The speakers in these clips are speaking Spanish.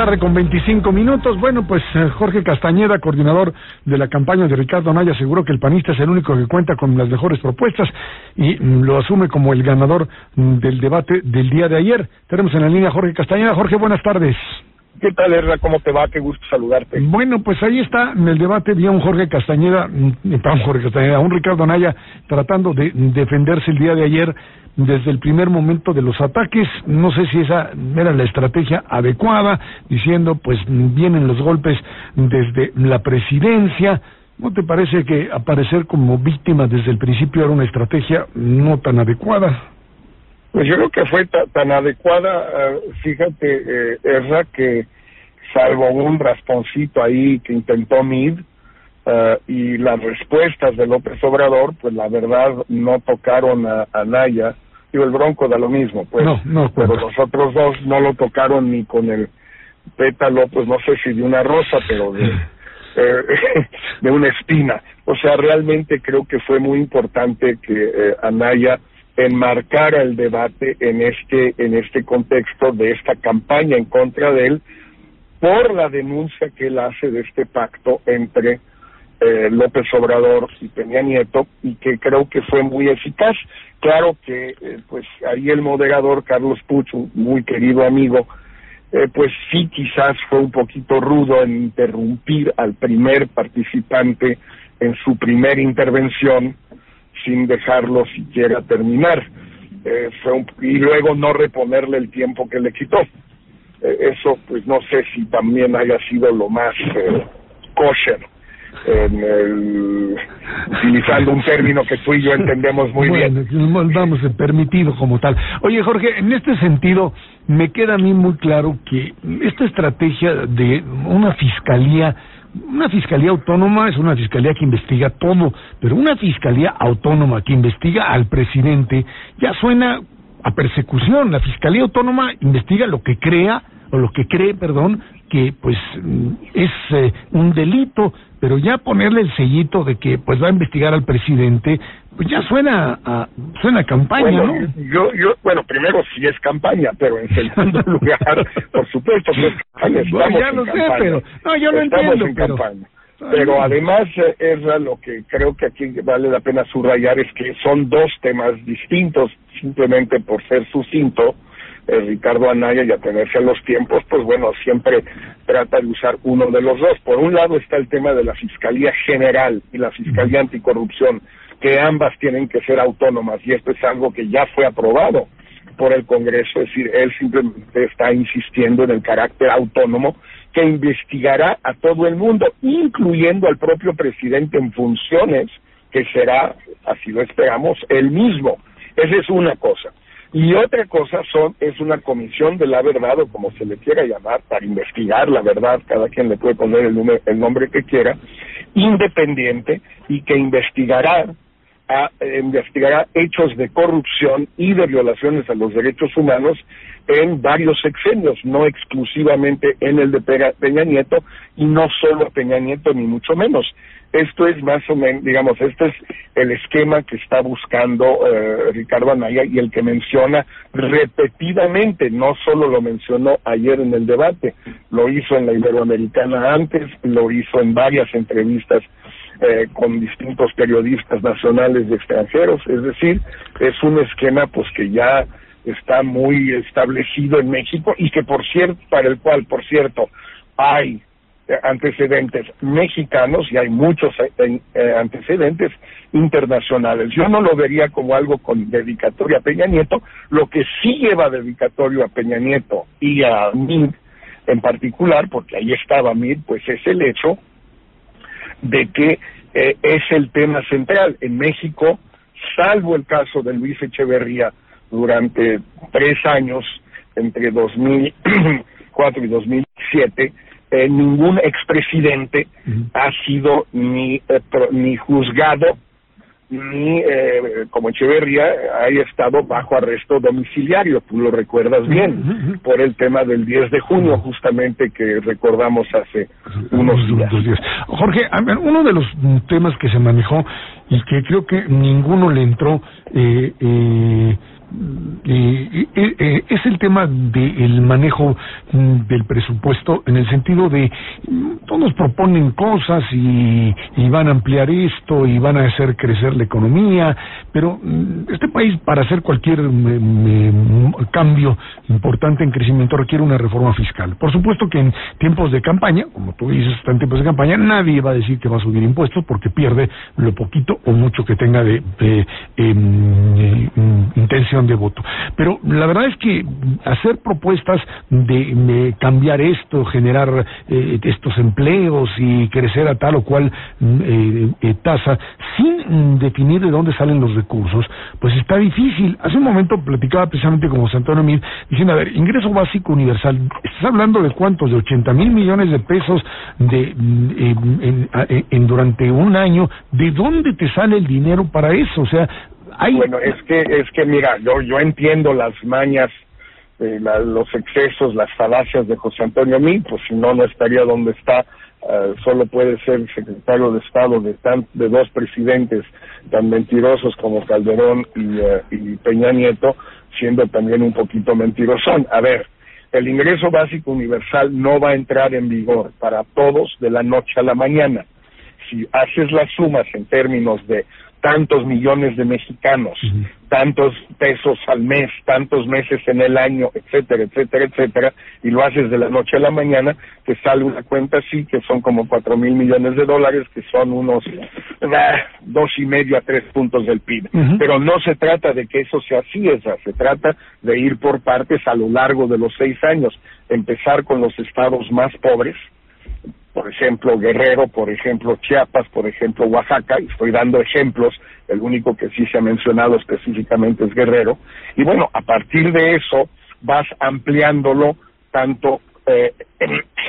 tarde con 25 minutos. Bueno, pues eh, Jorge Castañeda, coordinador de la campaña de Ricardo Anaya, aseguró que el panista es el único que cuenta con las mejores propuestas y mm, lo asume como el ganador mm, del debate del día de ayer. Tenemos en la línea Jorge Castañeda. Jorge, buenas tardes. ¿Qué tal, Erra? ¿Cómo te va? Qué gusto saludarte. Bueno, pues ahí está en el debate vi a un Jorge Castañeda, mm, un Jorge Castañeda, un Ricardo Anaya tratando de defenderse el día de ayer desde el primer momento de los ataques. No sé si esa era la estrategia adecuada, diciendo pues vienen los golpes desde la presidencia. ¿No te parece que aparecer como víctima desde el principio era una estrategia no tan adecuada? Pues yo creo que fue tan adecuada, eh, fíjate, eh, que salvo un rasponcito ahí que intentó Mid, eh, y las respuestas de López Obrador, pues la verdad no tocaron a, a Naya, digo, el Bronco da lo mismo, pues, no, no, pero los otros dos no lo tocaron ni con el pétalo, pues no sé si de una rosa, pero de, eh, de una espina. O sea, realmente creo que fue muy importante que eh, Anaya enmarcara el debate en este en este contexto de esta campaña en contra de él por la denuncia que él hace de este pacto entre eh, López Obrador y Peña Nieto y que creo que fue muy eficaz. Claro que eh, pues ahí el moderador Carlos Pucho, muy querido amigo, eh, pues sí quizás fue un poquito rudo en interrumpir al primer participante en su primera intervención sin dejarlo siquiera terminar. Eh, fue y luego no reponerle el tiempo que le quitó. Eh, eso pues no sé si también haya sido lo más eh, kosher en el, utilizando un término que tú y yo entendemos muy bien. Vamos, permitido como tal. Oye, Jorge, en este sentido, me queda a mí muy claro que esta estrategia de una fiscalía una fiscalía autónoma es una fiscalía que investiga todo, pero una fiscalía autónoma que investiga al presidente ya suena a persecución. La fiscalía autónoma investiga lo que crea o lo que cree, perdón, que pues es eh, un delito, pero ya ponerle el sellito de que pues va a investigar al presidente, pues ya suena a, suena campaña, ¿no? Yo, yo, bueno, primero sí es campaña, pero en segundo lugar, por supuesto que es campaña, estamos ya lo sé, pero, no, yo lo estamos entiendo, en pero... campaña. Pero además, eh, es lo que creo que aquí vale la pena subrayar es que son dos temas distintos, simplemente por ser sucinto, eh, Ricardo Anaya y atenerse a los tiempos, pues bueno, siempre trata de usar uno de los dos. Por un lado está el tema de la Fiscalía General y la Fiscalía Anticorrupción, que ambas tienen que ser autónomas y esto es algo que ya fue aprobado por el Congreso, es decir, él simplemente está insistiendo en el carácter autónomo que investigará a todo el mundo, incluyendo al propio presidente en funciones, que será, así lo esperamos, él mismo. Esa es una cosa. Y otra cosa son, es una comisión de la verdad, o como se le quiera llamar, para investigar la verdad, cada quien le puede poner el, el nombre que quiera, independiente y que investigará a, investigará hechos de corrupción y de violaciones a los derechos humanos en varios sexenios, no exclusivamente en el de Peña Nieto y no solo Peña Nieto ni mucho menos. Esto es más o menos, digamos, este es el esquema que está buscando eh, Ricardo Anaya y el que menciona repetidamente, no solo lo mencionó ayer en el debate, lo hizo en la Iberoamericana antes, lo hizo en varias entrevistas eh, con distintos periodistas nacionales y extranjeros, es decir, es un esquema pues que ya está muy establecido en México y que por cierto, para el cual, por cierto, hay antecedentes mexicanos y hay muchos eh, eh, antecedentes internacionales. Yo no lo vería como algo con dedicatoria a Peña Nieto, lo que sí lleva dedicatorio a Peña Nieto y a mí en particular, porque ahí estaba Mir, pues es el hecho de que eh, es el tema central. En México, salvo el caso de Luis Echeverría durante tres años, entre 2004 y 2007, eh, ningún expresidente ha sido ni, eh, ni juzgado ni eh, como Echeverría haya estado bajo arresto domiciliario, tú lo recuerdas bien, por el tema del 10 de junio justamente que recordamos hace unos días. Jorge, uno de los temas que se manejó y que creo que ninguno le entró eh, eh, eh, eh, es el tema del manejo mm, del presupuesto en el sentido de mm, todos proponen cosas y, van a ampliar esto y van a hacer crecer la economía, pero mm, este país para hacer cualquier cambio importante en crecimiento requiere una reforma fiscal. Por supuesto que en tiempos de campaña, como tú dices, en tiempos de campaña, nadie va a decir que va a subir impuestos porque pierde lo poquito o mucho que tenga de, em, intención de voto. Pero la verdad es que hacer propuestas de, cambiar esto, generar eh, estos empleos y crecer a tal o cual mm, eh, eh, tasa, sin definir de dónde salen los recursos, pues está difícil. Hace un momento platicaba precisamente con José Antonio Mil, diciendo, a ver, ingreso básico universal, estás hablando de cuántos, de 80 mil millones de pesos de, mm, en, durante un año, ¿de dónde te sale el dinero para eso? O sea, bueno, es que, es que mira, yo, yo entiendo las mañas, eh, los excesos, las falacias de José Antonio Mí, pues si no, no estaría donde está. Uh, solo puede ser secretario de Estado de, tan, de dos presidentes tan mentirosos como Calderón y, uh, y Peña Nieto, siendo también un poquito mentirosón. A ver, el ingreso básico universal no va a entrar en vigor para todos de la noche a la mañana. Si haces las sumas en términos de tantos millones de mexicanos, tantos pesos al mes, tantos meses en el año, etcétera, etcétera, etcétera, y lo haces de la noche a la mañana, te sale una cuenta así que son como cuatro mil millones de dólares, que son unos ah, dos y medio a tres puntos del PIB. Pero no se trata de que eso sea así, esa, se trata de ir por partes a lo largo de los seis años, empezar con los estados más pobres, por ejemplo Guerrero, por ejemplo Chiapas, por ejemplo Oaxaca, y estoy dando ejemplos, el único que sí se ha mencionado específicamente es Guerrero, y bueno, a partir de eso vas ampliándolo tanto eh,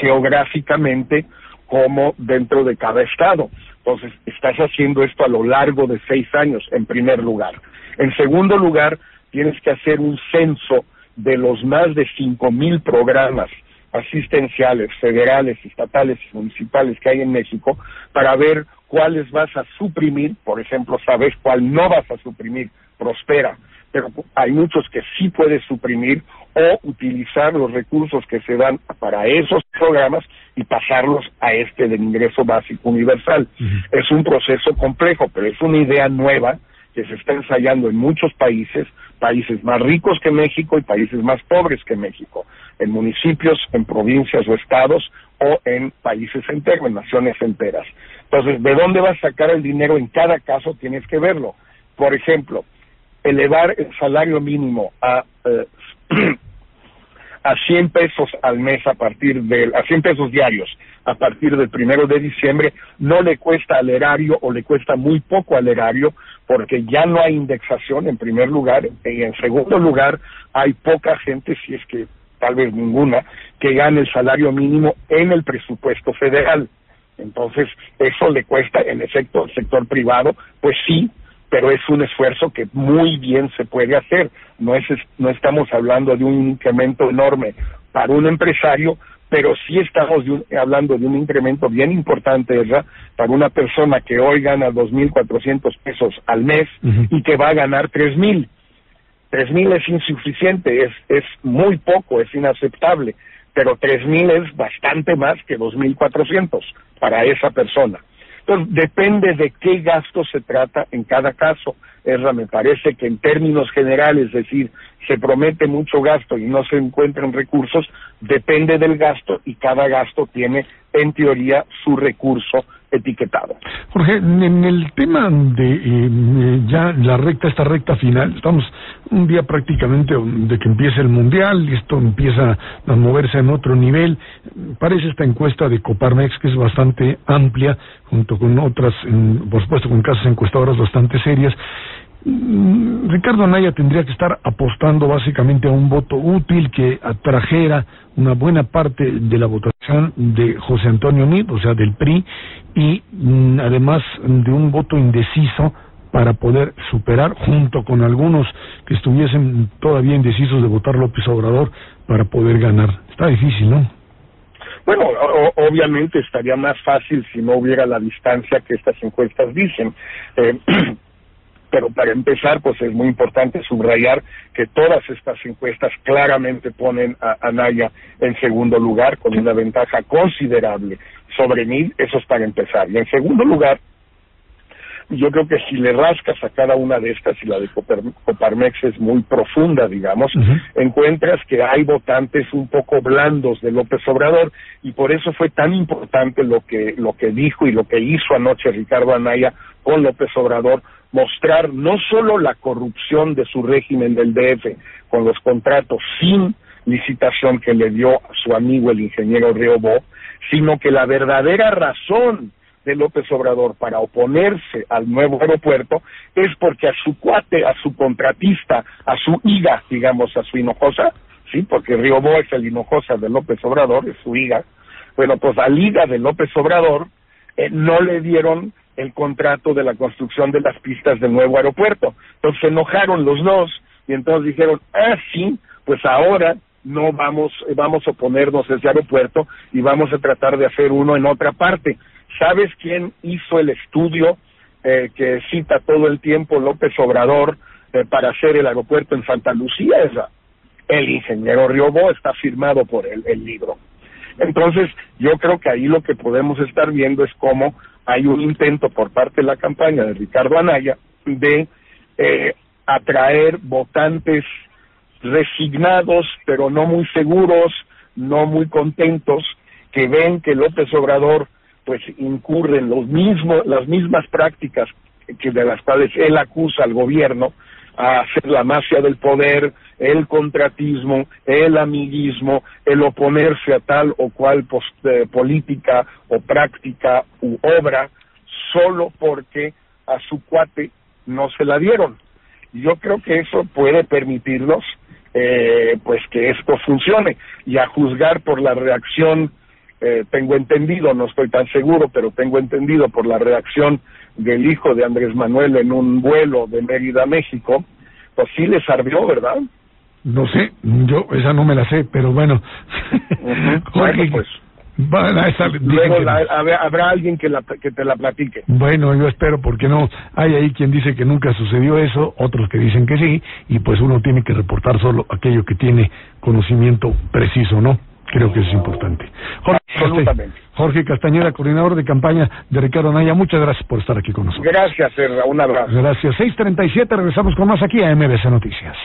geográficamente como dentro de cada estado. Entonces, estás haciendo esto a lo largo de seis años, en primer lugar. En segundo lugar, tienes que hacer un censo de los más de cinco mil programas asistenciales, federales, estatales y municipales que hay en México para ver cuáles vas a suprimir, por ejemplo, sabes cuál no vas a suprimir, prospera, pero hay muchos que sí puedes suprimir o utilizar los recursos que se dan para esos programas y pasarlos a este del ingreso básico universal. Es un proceso complejo, pero es una idea nueva que se está ensayando en muchos países, países más ricos que México y países más pobres que México en municipios, en provincias o estados o en países enteros, en naciones enteras. Entonces, ¿de dónde vas a sacar el dinero? En cada caso tienes que verlo. Por ejemplo, elevar el salario mínimo a eh, a 100 pesos al mes a partir del a 100 pesos diarios a partir del primero de diciembre no le cuesta al erario o le cuesta muy poco al erario porque ya no hay indexación en primer lugar y en segundo lugar hay poca gente si es que tal vez ninguna, que gane el salario mínimo en el presupuesto federal. Entonces, eso le cuesta, en efecto, al sector privado, pues sí, pero es un esfuerzo que muy bien se puede hacer. No, es, no estamos hablando de un incremento enorme para un empresario, pero sí estamos hablando de un incremento bien importante, ¿verdad? Para una persona que hoy gana 2.400 pesos al mes y que va a ganar 3.000 tres mil es insuficiente, es, es muy poco, es inaceptable, pero tres mil es bastante más que dos mil cuatrocientos para esa persona. Depende de qué gasto se trata en cada caso. Erra, me parece que en términos generales, es decir, se promete mucho gasto y no se encuentran recursos, depende del gasto y cada gasto tiene, en teoría, su recurso etiquetado. Jorge, en el tema de eh, ya la recta, esta recta final, estamos un día prácticamente de que empiece el Mundial y esto empieza a moverse en otro nivel. Parece esta encuesta de Coparmex que es bastante amplia, junto con otras, por supuesto con casas encuestadoras bastante serias. Ricardo Anaya tendría que estar apostando básicamente a un voto útil que atrajera una buena parte de la votación de José Antonio Mid, o sea, del PRI, y mm, además de un voto indeciso para poder superar, junto con algunos que estuviesen todavía indecisos de votar López Obrador, para poder ganar. Está difícil, ¿no? Bueno, obviamente estaría más fácil si no hubiera la distancia que estas encuestas dicen. Eh, pero para empezar, pues es muy importante subrayar que todas estas encuestas claramente ponen a Anaya en segundo lugar con una ventaja considerable sobre mí, eso es para empezar. Y en segundo lugar, yo creo que si le rascas a cada una de estas, y la de Coparmex es muy profunda, digamos, encuentras que hay votantes un poco blandos de López Obrador, y por eso fue tan importante lo que, lo que dijo y lo que hizo anoche Ricardo Anaya con López Obrador, mostrar no solo la corrupción de su régimen del DF con los contratos sin licitación que le dio a su amigo el ingeniero Riobó, sino que la verdadera razón de López Obrador para oponerse al nuevo aeropuerto es porque a su cuate, a su contratista, a su higa, digamos, a su hinojosa, sí, porque Riobó es el hinojosa de López Obrador, es su higa, bueno, pues a higa de López Obrador eh, no le dieron el contrato de la construcción de las pistas del nuevo aeropuerto. Entonces se enojaron los dos y entonces dijeron, ah, sí, pues ahora no vamos, vamos a oponernos a ese aeropuerto y vamos a tratar de hacer uno en otra parte. ¿Sabes quién hizo el estudio eh, que cita todo el tiempo López Obrador eh, para hacer el aeropuerto en Santa Lucía? Esa. El ingeniero Riobó está firmado por él, el libro. Entonces, yo creo que ahí lo que podemos estar viendo es cómo hay un intento por parte de la campaña de Ricardo Anaya de eh, atraer votantes resignados, pero no muy seguros, no muy contentos, que ven que López Obrador pues incurre en los mismos, las mismas prácticas que de las cuales él acusa al gobierno a hacer la magia del poder, el contratismo, el amiguismo, el oponerse a tal o cual eh, política o práctica u obra solo porque a su cuate no se la dieron. Yo creo que eso puede permitirnos eh, pues que esto funcione y a juzgar por la reacción eh, tengo entendido, no estoy tan seguro, pero tengo entendido por la reacción del hijo de Andrés Manuel en un vuelo de Mérida, México, pues sí les ardió, ¿verdad? No sé, yo esa no me la sé, pero bueno. pues. Luego habrá alguien que, la, que te la platique. Bueno, yo espero, porque no. Hay ahí quien dice que nunca sucedió eso, otros que dicen que sí, y pues uno tiene que reportar solo aquello que tiene conocimiento preciso, ¿no? Creo que es importante. Jorge, Jorge Castañeda, coordinador de campaña de Ricardo Naya, muchas gracias por estar aquí con nosotros. Gracias, Serra, un abrazo. Gracias. 6.37, regresamos con más aquí a MBC Noticias.